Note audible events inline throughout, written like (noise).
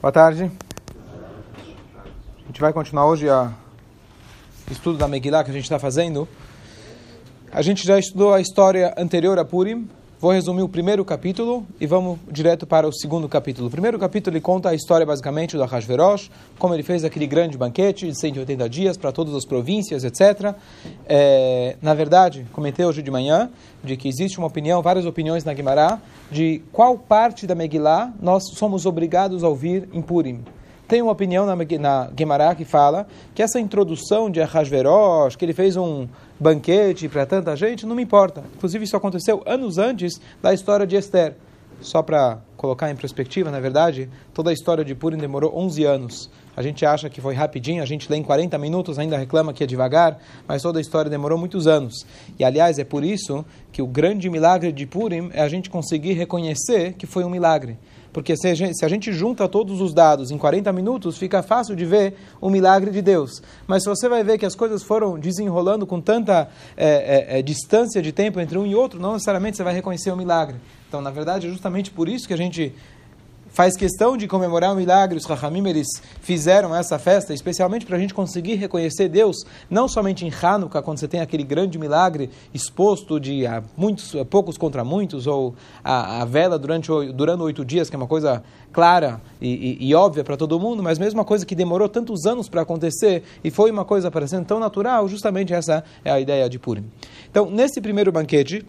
Boa tarde. A gente vai continuar hoje o estudo da Megillah que a gente está fazendo. A gente já estudou a história anterior a Purim. Vou resumir o primeiro capítulo e vamos direto para o segundo capítulo. O primeiro capítulo ele conta a história basicamente do Ahasverosh, como ele fez aquele grande banquete de 180 dias para todas as províncias, etc. É, na verdade, comentei hoje de manhã de que existe uma opinião, várias opiniões na Guimará, de qual parte da Megillah nós somos obrigados a ouvir em Purim. Tem uma opinião na, na Gemara que fala que essa introdução de Ahasverosh, que ele fez um banquete para tanta gente, não me importa. Inclusive, isso aconteceu anos antes da história de Esther. Só para colocar em perspectiva, na verdade, toda a história de Purim demorou 11 anos. A gente acha que foi rapidinho, a gente lê em 40 minutos, ainda reclama que é devagar, mas toda a história demorou muitos anos. E, aliás, é por isso que o grande milagre de Purim é a gente conseguir reconhecer que foi um milagre. Porque se a, gente, se a gente junta todos os dados em 40 minutos, fica fácil de ver o milagre de Deus. Mas se você vai ver que as coisas foram desenrolando com tanta é, é, é, distância de tempo entre um e outro, não necessariamente você vai reconhecer o milagre. Então, na verdade, é justamente por isso que a gente faz questão de comemorar o milagre, os Rahamim, eles fizeram essa festa, especialmente para a gente conseguir reconhecer Deus, não somente em Hanukkah, quando você tem aquele grande milagre exposto de a muitos, a poucos contra muitos, ou a, a vela durante, durante oito dias, que é uma coisa clara e, e, e óbvia para todo mundo, mas mesmo uma coisa que demorou tantos anos para acontecer e foi uma coisa parecendo tão natural, justamente essa é a ideia de Purim. Então, nesse primeiro banquete,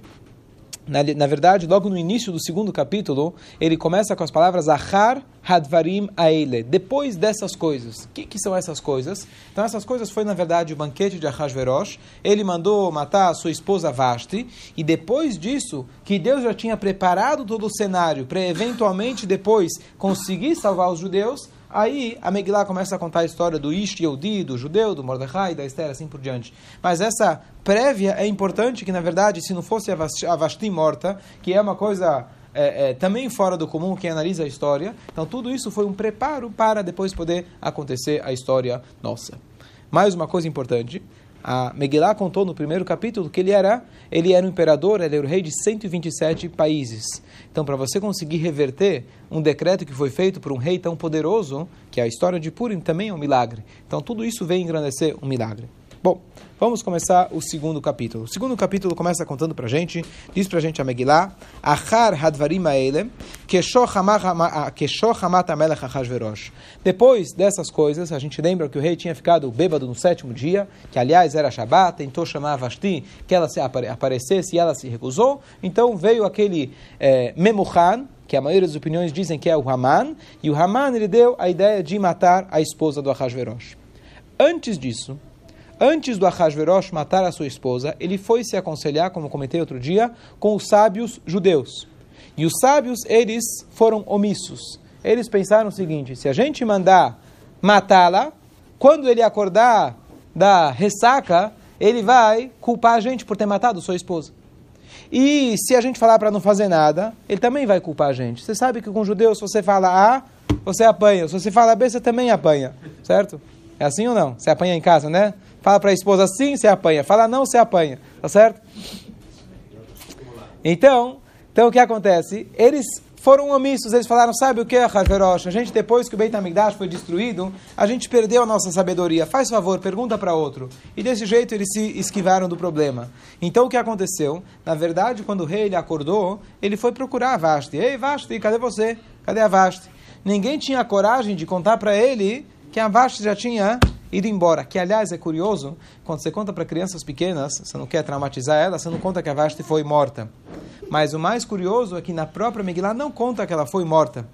na, na, verdade, logo no início do segundo capítulo, ele começa com as palavras Achar Hadvarim Aele. Depois dessas coisas. O que, que, são essas coisas? Então, essas coisas foi, na verdade, o banquete de Ahasverosh. Ele mandou matar a sua esposa Vashti. E depois disso, que Deus já tinha preparado todo o cenário para eventualmente depois conseguir salvar os judeus, Aí a Megillah começa a contar a história do Ish Yehudi, do judeu, do Mordecai, da Esther, assim por diante. Mas essa prévia é importante, que na verdade, se não fosse a Vashti morta, que é uma coisa é, é, também fora do comum, que analisa a história, então tudo isso foi um preparo para depois poder acontecer a história nossa. Mais uma coisa importante, a Megillah contou no primeiro capítulo que ele era, ele era um imperador, ele era o rei de 127 países. Então, para você conseguir reverter um decreto que foi feito por um rei tão poderoso, que é a história de Purim também é um milagre. Então, tudo isso vem engrandecer um milagre. Bom, vamos começar o segundo capítulo. O segundo capítulo começa contando para a gente, diz para a gente a Megillah, Achar hadvarim aele, keshochamat amelech achashverosh. Depois dessas coisas, a gente lembra que o rei tinha ficado bêbado no sétimo dia, que aliás era Shabat, tentou chamar Vashti que ela se aparecesse e ela se recusou. Então veio aquele é, Memuchan, que a maioria das opiniões dizem que é o Haman, e o Haman ele deu a ideia de matar a esposa do Ahasverosh. Antes disso, antes do Ahasverosh matar a sua esposa, ele foi se aconselhar, como comentei outro dia, com os sábios judeus. E os sábios, eles foram omissos. Eles pensaram o seguinte: se a gente mandar matá-la, quando ele acordar da ressaca, ele vai culpar a gente por ter matado sua esposa. E se a gente falar para não fazer nada, ele também vai culpar a gente. Você sabe que com judeus, se você fala A, você apanha. Se você fala B, você também apanha. Certo? É assim ou não? Você apanha em casa, né? Fala para a esposa sim, você apanha. Fala não, você apanha. Tá certo? Então, então o que acontece? Eles foram omissos, eles falaram, sabe o que, Haverosh? A gente, depois que o Beit HaMikdash foi destruído, a gente perdeu a nossa sabedoria. Faz favor, pergunta para outro. E desse jeito eles se esquivaram do problema. Então o que aconteceu? Na verdade, quando o rei ele acordou, ele foi procurar a Vashti. Ei, Vashti, cadê você? Cadê a Vashti? Ninguém tinha coragem de contar para ele que a Vashti já tinha ido embora. Que, aliás, é curioso, quando você conta para crianças pequenas, você não quer traumatizar elas, você não conta que a Vashti foi morta. Mas o mais curioso é que na própria Megillah não conta que ela foi morta.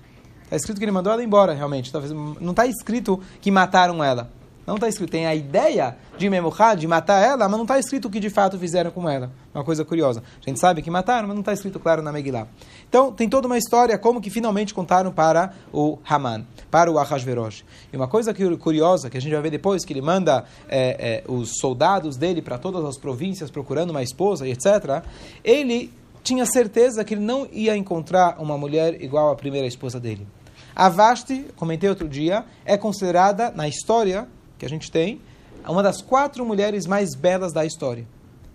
Está escrito que ele mandou ela embora, realmente. Talvez não está escrito que mataram ela. Não está escrito. Tem a ideia de Memuchá, de matar ela, mas não está escrito o que de fato fizeram com ela. Uma coisa curiosa. A gente sabe que mataram, mas não está escrito claro na Megillah. Então, tem toda uma história como que finalmente contaram para o Haman, para o Ahasverosh. E uma coisa curiosa que a gente vai ver depois, que ele manda é, é, os soldados dele para todas as províncias procurando uma esposa, etc. Ele tinha certeza que ele não ia encontrar uma mulher igual à primeira esposa dele. A Vashti, comentei outro dia, é considerada, na história que a gente tem, uma das quatro mulheres mais belas da história.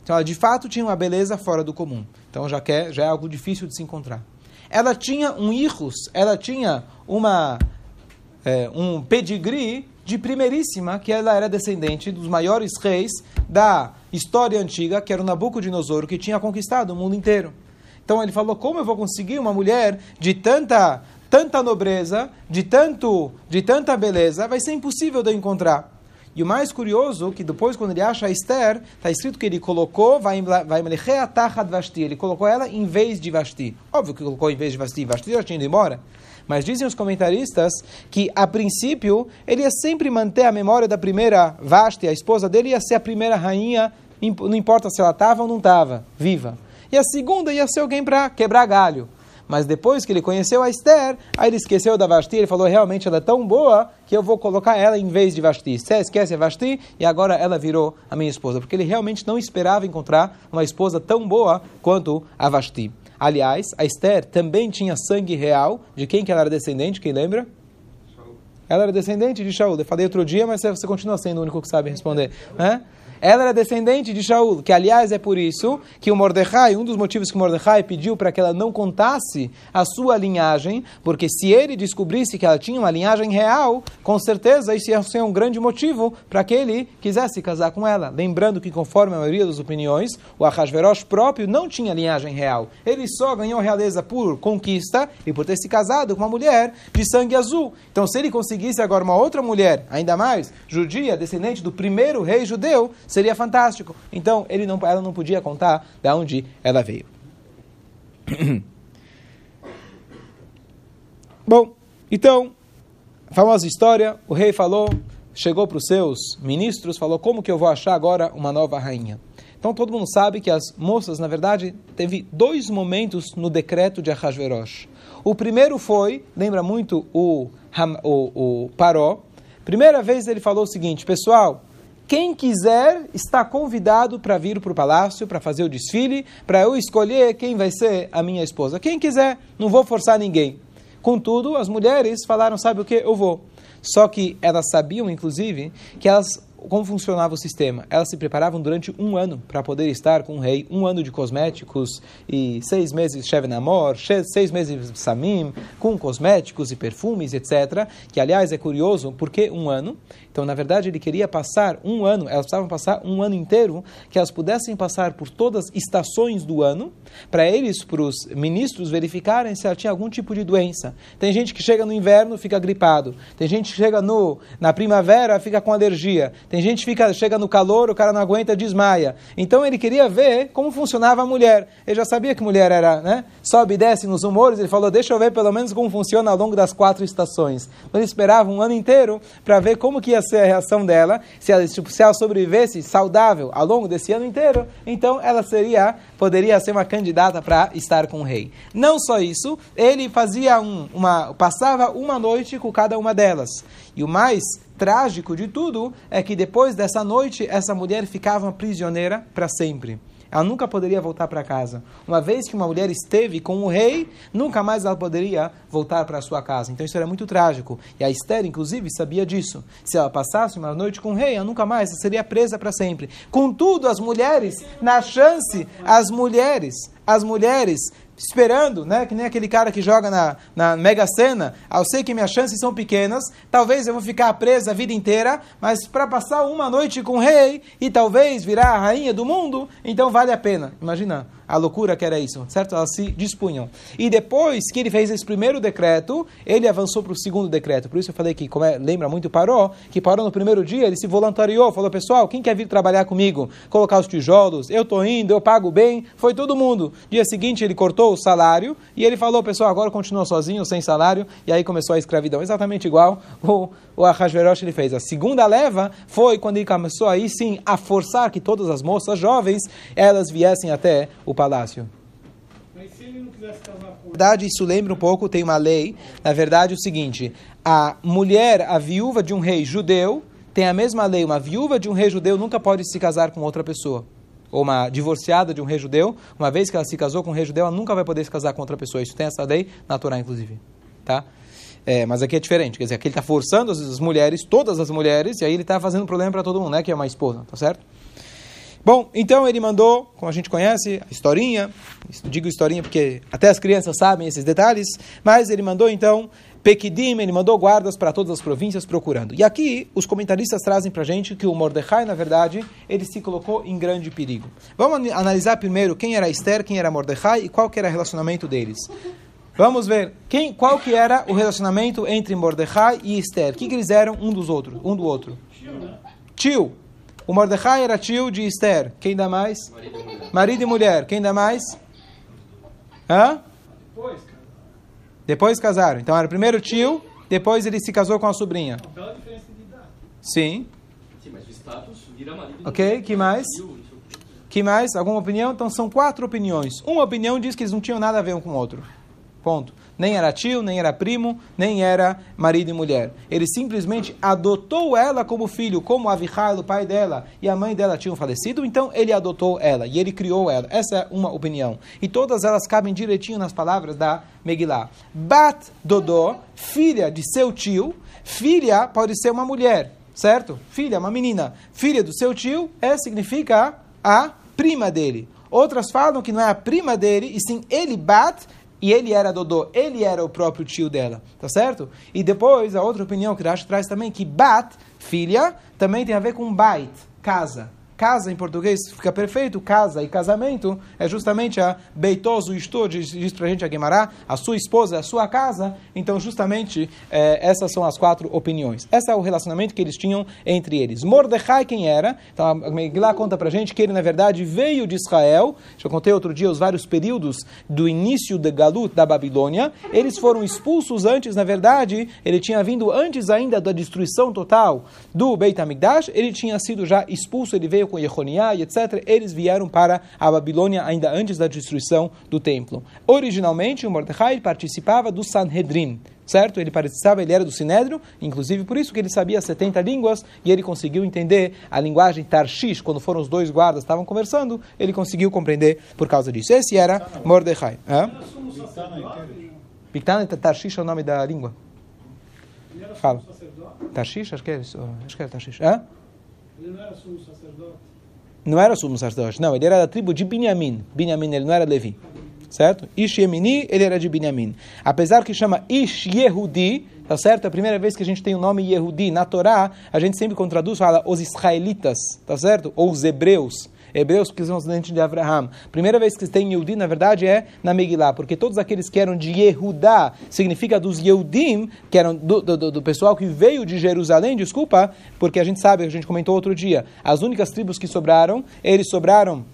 Então, ela de fato tinha uma beleza fora do comum. Então, já, quer, já é algo difícil de se encontrar. Ela tinha um hijos, ela tinha uma é, um pedigree de primeiríssima, que ela era descendente dos maiores reis da história antiga, que era o Nabucodonosor, que tinha conquistado o mundo inteiro. Então ele falou: como eu vou conseguir uma mulher de tanta, tanta nobreza, de tanto, de tanta beleza? Vai ser impossível de eu encontrar. E o mais curioso, que depois, quando ele acha a Esther, está escrito que ele colocou, vai Vashti, ele colocou ela em vez de Vasti. Óbvio que colocou em vez de Vasti, Vasti já tinha ido embora. Mas dizem os comentaristas que, a princípio, ele ia sempre manter a memória da primeira Vashti, a esposa dele ia ser a primeira rainha, não importa se ela estava ou não estava, viva. E a segunda ia ser alguém para quebrar galho. Mas depois que ele conheceu a Esther, aí ele esqueceu da Vashti, ele falou, realmente ela é tão boa que eu vou colocar ela em vez de Vashti. Você esquece a Vashti e agora ela virou a minha esposa. Porque ele realmente não esperava encontrar uma esposa tão boa quanto a Vashti. Aliás, a Esther também tinha sangue real. De quem que ela era descendente? Quem lembra? Ela era descendente de Shaul. Eu falei outro dia, mas você continua sendo o único que sabe responder. Né? Ela era descendente de Shaul, que aliás é por isso que o Mordecai, um dos motivos que o Mordecai pediu para que ela não contasse a sua linhagem, porque se ele descobrisse que ela tinha uma linhagem real, com certeza isso ia ser um grande motivo para que ele quisesse casar com ela. Lembrando que, conforme a maioria das opiniões, o Ahasverosh próprio não tinha linhagem real. Ele só ganhou realeza por conquista e por ter se casado com uma mulher de sangue azul. Então, se ele conseguisse agora uma outra mulher, ainda mais judia, descendente do primeiro rei judeu, seria fantástico. Então, ele não, ela não podia contar de onde ela veio. (coughs) Bom, então, famosa história, o rei falou, chegou para os seus ministros, falou, como que eu vou achar agora uma nova rainha? Então todo mundo sabe que as moças, na verdade, teve dois momentos no decreto de Ahasverosh. O primeiro foi, lembra muito o, o, o Paró, primeira vez ele falou o seguinte, pessoal, quem quiser está convidado para vir para o palácio, para fazer o desfile, para eu escolher quem vai ser a minha esposa. Quem quiser, não vou forçar ninguém. Contudo, as mulheres falaram: sabe o que? Eu vou. Só que elas sabiam, inclusive, que elas como funcionava o sistema? Elas se preparavam durante um ano para poder estar com o rei, um ano de cosméticos e seis meses de Namor, seis meses Samim, com cosméticos e perfumes, etc. Que, aliás, é curioso, porque um ano? Então, na verdade, ele queria passar um ano, elas precisavam passar um ano inteiro, que elas pudessem passar por todas as estações do ano, para eles, para os ministros, verificarem se ela tinha algum tipo de doença. Tem gente que chega no inverno fica gripado, tem gente que chega no, na primavera fica com alergia, tem gente que fica, chega no calor, o cara não aguenta, desmaia. Então ele queria ver como funcionava a mulher. Ele já sabia que mulher era, né? Sobe e desce nos humores, ele falou, deixa eu ver pelo menos como funciona ao longo das quatro estações. Então ele esperava um ano inteiro para ver como que ia ser a reação dela, se ela, tipo, se ela sobrevivesse saudável ao longo desse ano inteiro, então ela seria, poderia ser uma candidata para estar com o rei. Não só isso, ele fazia um, uma, passava uma noite com cada uma delas. E o mais trágico de tudo é que depois dessa noite, essa mulher ficava prisioneira para sempre. Ela nunca poderia voltar para casa. Uma vez que uma mulher esteve com o rei, nunca mais ela poderia voltar para sua casa. Então isso era muito trágico. E a Esther, inclusive, sabia disso. Se ela passasse uma noite com o rei, ela nunca mais seria presa para sempre. Contudo, as mulheres, na chance, as mulheres, as mulheres esperando, né? Que nem aquele cara que joga na, na Mega Sena. Ah, eu sei que minhas chances são pequenas, talvez eu vou ficar presa a vida inteira, mas para passar uma noite com o rei e talvez virar a rainha do mundo, então vale a pena. Imagina a loucura que era isso, certo? Elas se dispunham. E depois que ele fez esse primeiro decreto, ele avançou para o segundo decreto. Por isso eu falei que, como é, lembra muito Paró, que Paró no primeiro dia, ele se voluntariou, falou, pessoal, quem quer vir trabalhar comigo? Colocar os tijolos, eu estou indo, eu pago bem, foi todo mundo. Dia seguinte ele cortou o salário e ele falou, pessoal, agora continua sozinho, sem salário, e aí começou a escravidão. Exatamente igual o, o Ahasverosh ele fez. A segunda leva foi quando ele começou aí sim a forçar que todas as moças jovens, elas viessem até o palácio. Mas se ele não quisesse casar com... Na verdade, isso lembra um pouco, tem uma lei, na verdade, o seguinte, a mulher, a viúva de um rei judeu, tem a mesma lei, uma viúva de um rei judeu nunca pode se casar com outra pessoa. Ou uma divorciada de um rei judeu, uma vez que ela se casou com um rei judeu, ela nunca vai poder se casar com outra pessoa. Isso tem essa lei na Torá, inclusive. Tá? É, mas aqui é diferente, quer dizer, aqui ele está forçando as, mulheres, todas as mulheres, e aí ele está fazendo problema para todo mundo, né? Que é uma esposa, tá certo? Bom, então ele mandou, como a gente conhece, a historinha, digo historinha porque até as crianças sabem esses detalhes, mas ele mandou então Pequidim, ele mandou guardas para todas as províncias procurando. E aqui, os comentaristas trazem para a gente que o Mordecai, na verdade, ele se colocou em grande perigo. Vamos analisar primeiro quem era Esther, quem era Mordecai e qual era o relacionamento deles. Vamos ver quem, qual que era o relacionamento entre Mordecai e Esther. O que, que eles eram um dos outros, um do outro? Tio. O Mordecai era tio de Esther. Quem dá mais? Marido e mulher. Quem dá mais? Hã? Depois, depois casaram. Então era primeiro tio, depois ele se casou com a sobrinha. Diferença de idade. Sim. Sim, mas o status vira marido. Ok, que mais? Que mais? Alguma opinião? Então são quatro opiniões. Uma opinião diz que eles não tinham nada a ver um com o outro. Ponto. Nem era tio, nem era primo, nem era marido e mulher. Ele simplesmente adotou ela como filho, como Avichai, o pai dela, e a mãe dela tinham falecido, então ele adotou ela e ele criou ela. Essa é uma opinião. E todas elas cabem direitinho nas palavras da Megillah. Bat Dodô, filha de seu tio, filha pode ser uma mulher, certo? Filha, uma menina. Filha do seu tio é, significa a prima dele. Outras falam que não é a prima dele, e sim ele bat e ele era Dodô, ele era o próprio tio dela, tá certo? E depois, a outra opinião que Rashi traz também, que Bat, filha, também tem a ver com Bait, casa. Casa em português fica perfeito, casa e casamento é justamente a beitoso estou, diz, diz para a gente a Guemará, a sua esposa, a sua casa. Então, justamente, é, essas são as quatro opiniões. Esse é o relacionamento que eles tinham entre eles. Mordecai, quem era? Então, a Megillah conta para a gente que ele, na verdade, veio de Israel. Já contei outro dia os vários períodos do início da Galut da Babilônia. Eles foram expulsos antes, na verdade, ele tinha vindo antes ainda da destruição total do Beit HaMikdash. Ele tinha sido já expulso, ele veio com Yehoniah e etc., eles vieram para a Babilônia ainda antes da destruição do templo. Originalmente, o Mordecai participava do Sanhedrin, certo? Ele participava, ele era do Sinédrio, inclusive por isso que ele sabia 70 línguas e ele conseguiu entender a linguagem Tarshish, quando foram os dois guardas estavam conversando, ele conseguiu compreender por causa disso. Esse era Mordecai. Pictana Tarshish é o nome da língua. Fala. Tarshish? Acho que é, acho que é Tarshish. Hã? Ele não era sumo sacerdote? Não era sumo sacerdote, não. Ele era da tribo de Binyamin. Binyamin, ele não era Levi. Certo? Ish Yemini, ele era de Binyamin. Apesar que chama Ish Yehudi, tá certo? A primeira vez que a gente tem o nome Yehudi na Torá, a gente sempre contraduz, fala os israelitas, tá certo? Ou os hebreus hebreus que são descendentes de Abraham. Primeira vez que tem Yehudi, na verdade, é na Megillah, porque todos aqueles que eram de Yehudá, significa dos Yehudim, que eram do, do, do, pessoal que veio de Jerusalém, desculpa, porque a gente sabe, a gente comentou outro dia, as únicas tribos que sobraram, eles sobraram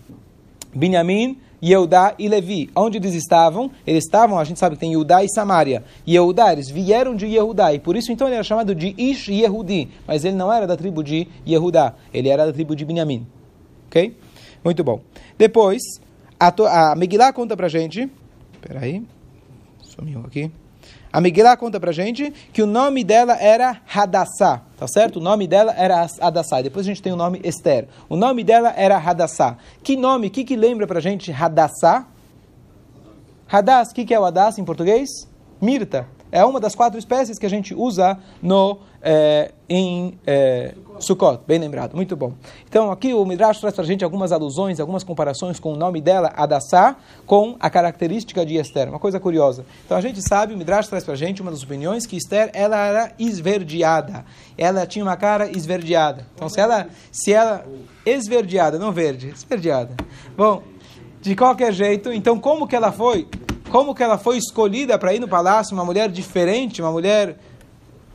Binyamin, Yehudá e Levi. Onde eles estavam? Eles estavam, a gente sabe que tem Yehudá e Samaria. Yehudá, eles vieram de Yehudá, e por isso então ele era chamado de Ish Yehudi, mas ele não era da tribo de Yehudá, ele era da tribo de Binyamin. Ok? Muito bom. Depois, a, a Megillah conta pra gente. Peraí. Sumiu aqui. A Megillah conta pra gente que o nome dela era Hadassah, tá certo? O nome dela era Hadassah. Depois a gente tem o nome Esther. O nome dela era Hadassah. Que nome, o que, que lembra pra gente Hadassah? Hadass, o que, que é o Hadass em português? Mirta. É uma das quatro espécies que a gente usa no, é, em é, Sukkot. Bem lembrado, muito bom. Então aqui o Midrash traz para a gente algumas alusões, algumas comparações com o nome dela, Adassá, com a característica de Esther. Uma coisa curiosa. Então a gente sabe, o Midrash traz para a gente uma das opiniões que Esther ela era esverdeada. Ela tinha uma cara esverdeada. Então se ela, se ela esverdeada, não verde, esverdeada. Bom, de qualquer jeito, então como que ela foi? como que ela foi escolhida para ir no palácio, uma mulher diferente, uma mulher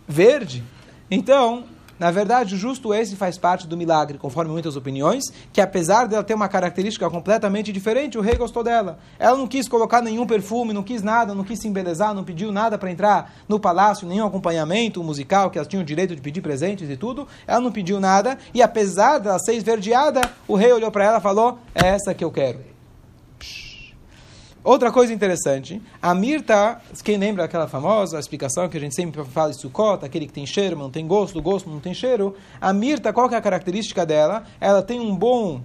verde. Então, na verdade, justo esse faz parte do milagre, conforme muitas opiniões, que apesar dela ter uma característica completamente diferente, o rei gostou dela. Ela não quis colocar nenhum perfume, não quis nada, não quis se embelezar, não pediu nada para entrar no palácio, nenhum acompanhamento musical, que ela tinha o direito de pedir presentes e tudo. Ela não pediu nada, e apesar dela ser esverdeada, o rei olhou para ela e falou: É essa que eu quero. Outra coisa interessante, a mirta, quem lembra aquela famosa explicação que a gente sempre fala de sucota, aquele que tem cheiro, mas não tem gosto, gosto não tem cheiro. A mirta, qual é a característica dela? Ela tem um bom,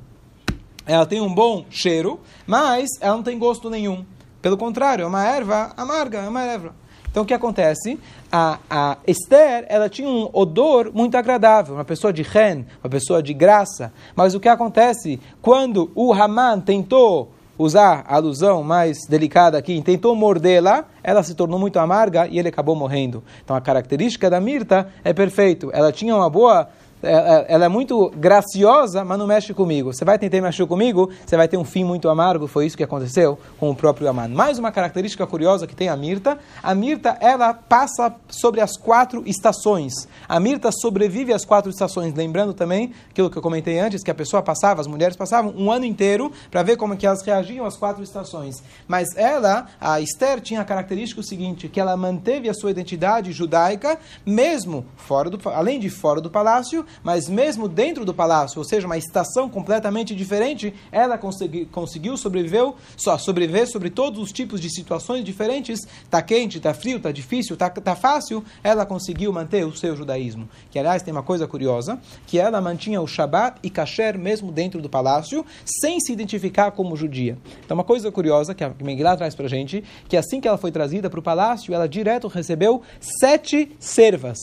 ela tem um bom cheiro, mas ela não tem gosto nenhum. Pelo contrário, é uma erva amarga, é uma erva. Então o que acontece? A, a Esther, ela tinha um odor muito agradável, uma pessoa de ren, uma pessoa de graça. Mas o que acontece? Quando o Haman tentou usar a alusão mais delicada aqui, tentou mordê-la, ela se tornou muito amarga e ele acabou morrendo. Então a característica da mirta é perfeito. Ela tinha uma boa ela é muito graciosa, mas não mexe comigo. Você vai tentar mexer comigo, você vai ter um fim muito amargo. Foi isso que aconteceu com o próprio Aman. Mais uma característica curiosa que tem a Mirta. A Mirta, ela passa sobre as quatro estações. A Mirta sobrevive às quatro estações. Lembrando também aquilo que eu comentei antes, que a pessoa passava, as mulheres passavam um ano inteiro para ver como que elas reagiam às quatro estações. Mas ela, a Esther, tinha a característica seguinte, que ela manteve a sua identidade judaica, mesmo fora do, além de fora do palácio, mas mesmo dentro do palácio, ou seja, uma estação completamente diferente, ela consegui, conseguiu sobreviver, só sobreviver sobre todos os tipos de situações diferentes. Está quente, está frio, está difícil, está tá fácil. Ela conseguiu manter o seu judaísmo. Que aliás tem uma coisa curiosa, que ela mantinha o Shabat e Kasher mesmo dentro do palácio, sem se identificar como judia. Então uma coisa curiosa que a Megillah traz para gente, que assim que ela foi trazida para o palácio, ela direto recebeu sete servas.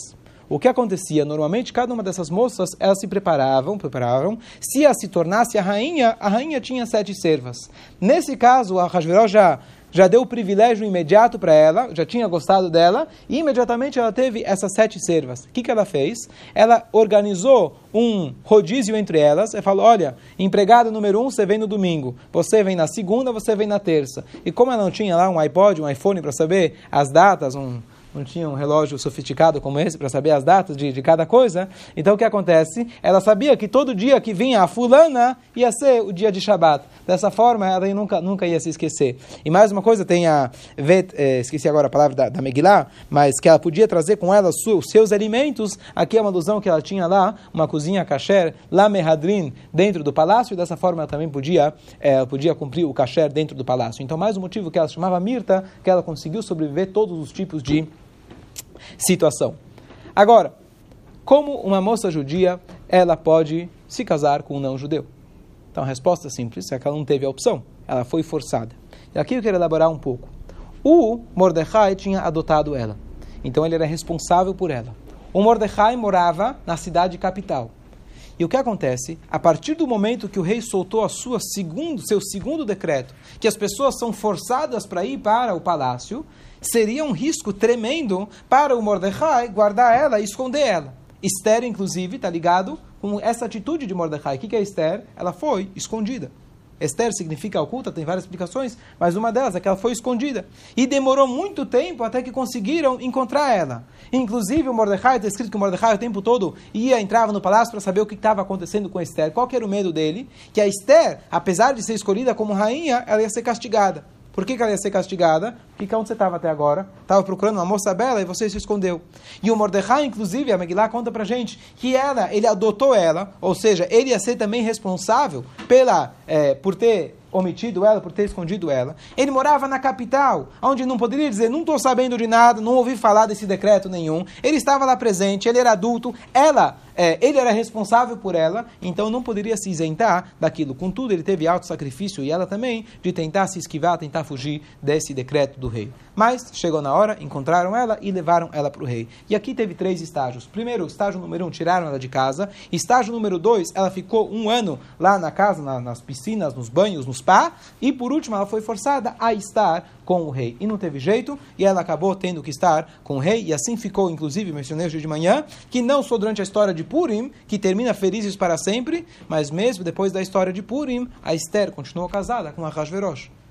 O que acontecia? Normalmente, cada uma dessas moças, elas se preparavam, preparavam. Se ela se tornasse a rainha, a rainha tinha sete servas. Nesse caso, a Hashveró já já deu o privilégio imediato para ela, já tinha gostado dela, e imediatamente ela teve essas sete servas. O que, que ela fez? Ela organizou um rodízio entre elas e falou: olha, empregado número um, você vem no domingo, você vem na segunda, você vem na terça. E como ela não tinha lá um iPod, um iPhone para saber as datas, um não tinha um relógio sofisticado como esse para saber as datas de, de cada coisa. Então o que acontece? Ela sabia que todo dia que vinha a fulana ia ser o dia de Shabat. Dessa forma, ela nunca, nunca ia se esquecer. E mais uma coisa, tem a. Vet, eh, esqueci agora a palavra da, da Megillah, mas que ela podia trazer com ela os seus alimentos. Aqui é uma alusão que ela tinha lá, uma cozinha kasher, lá Mehadrin, dentro do palácio, e dessa forma ela também podia, eh, podia cumprir o kasher dentro do palácio. Então, mais um motivo que ela chamava Mirta, que ela conseguiu sobreviver todos os tipos de situação. Agora, como uma moça judia, ela pode se casar com um não-judeu? Então a resposta simples é que ela não teve a opção, ela foi forçada. E aqui eu quero elaborar um pouco. O Mordecai tinha adotado ela, então ele era responsável por ela. O Mordecai morava na cidade capital. E o que acontece? A partir do momento que o rei soltou a sua segundo, seu segundo decreto, que as pessoas são forçadas para ir para o palácio, seria um risco tremendo para o Mordecai guardar ela e esconder ela. Esther, inclusive, está ligado com essa atitude de Mordecai. O que é Esther? Ela foi escondida. Esther significa oculta, tem várias explicações, mas uma delas é que ela foi escondida. E demorou muito tempo até que conseguiram encontrar ela. Inclusive, o Mordecai, está escrito que o Mordecai o tempo todo ia, entrava no palácio para saber o que estava acontecendo com Esther. Qual era o medo dele? Que a Esther, apesar de ser escolhida como rainha, ela ia ser castigada. Por que, que ela ia ser castigada? Porque onde você estava até agora? Estava procurando uma moça bela e você se escondeu. E o Mordecai, inclusive, a Megillah conta pra gente que ela, ele adotou ela, ou seja, ele ia ser também responsável pela, é, por ter omitido ela, por ter escondido ela. Ele morava na capital, onde não poderia dizer, não estou sabendo de nada, não ouvi falar desse decreto nenhum. Ele estava lá presente, ele era adulto, ela, é, ele era responsável por ela, então não poderia se isentar daquilo. Contudo, ele teve alto sacrifício e ela também de tentar se esquivar, tentar fugir desse decreto do rei. Mas chegou na hora, encontraram ela e levaram ela para o rei. E aqui teve três estágios. Primeiro, estágio número um, tiraram ela de casa. Estágio número dois, ela ficou um ano lá na casa, na, nas piscinas, nos banhos, nos E por último, ela foi forçada a estar com o rei. E não teve jeito, e ela acabou tendo que estar com o rei. E assim ficou, inclusive, mencionei hoje de manhã, que não só durante a história de Purim, que termina felizes para sempre, mas mesmo depois da história de Purim, a Esther continuou casada com a Hashverosh.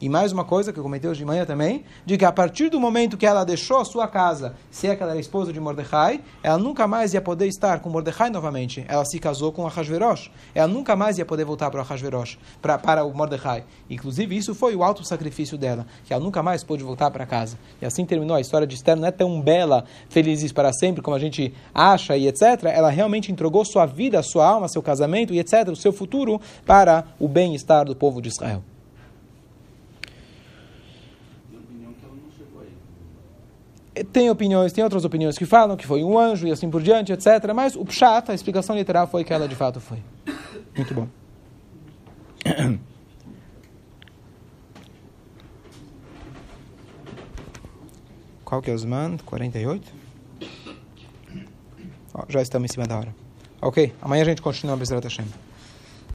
E mais uma coisa que eu comentei hoje de manhã também, de que a partir do momento que ela deixou a sua casa, se é que ela era esposa de Mordecai, ela nunca mais ia poder estar com Mordecai novamente. Ela se casou com Ahasverosh. Ela nunca mais ia poder voltar para Ahasverosh, para, para o Mordecai. Inclusive, isso foi o alto sacrifício dela, que ela nunca mais pôde voltar para casa. E assim terminou a história de Esther, não é tão bela, felizes para sempre, como a gente acha e etc. Ela realmente entregou sua vida, sua alma, seu casamento e etc., o seu futuro para o bem-estar do povo de Israel. Tem opiniões, tem outras opiniões que falam que foi um anjo e assim por diante, etc. Mas o pshat, a explicação literal foi que ela de fato foi. Muito bom. Qual que é o Zman? 48? Oh, já estamos em cima da hora. Ok, amanhã a gente continua a Bezerra Hashem.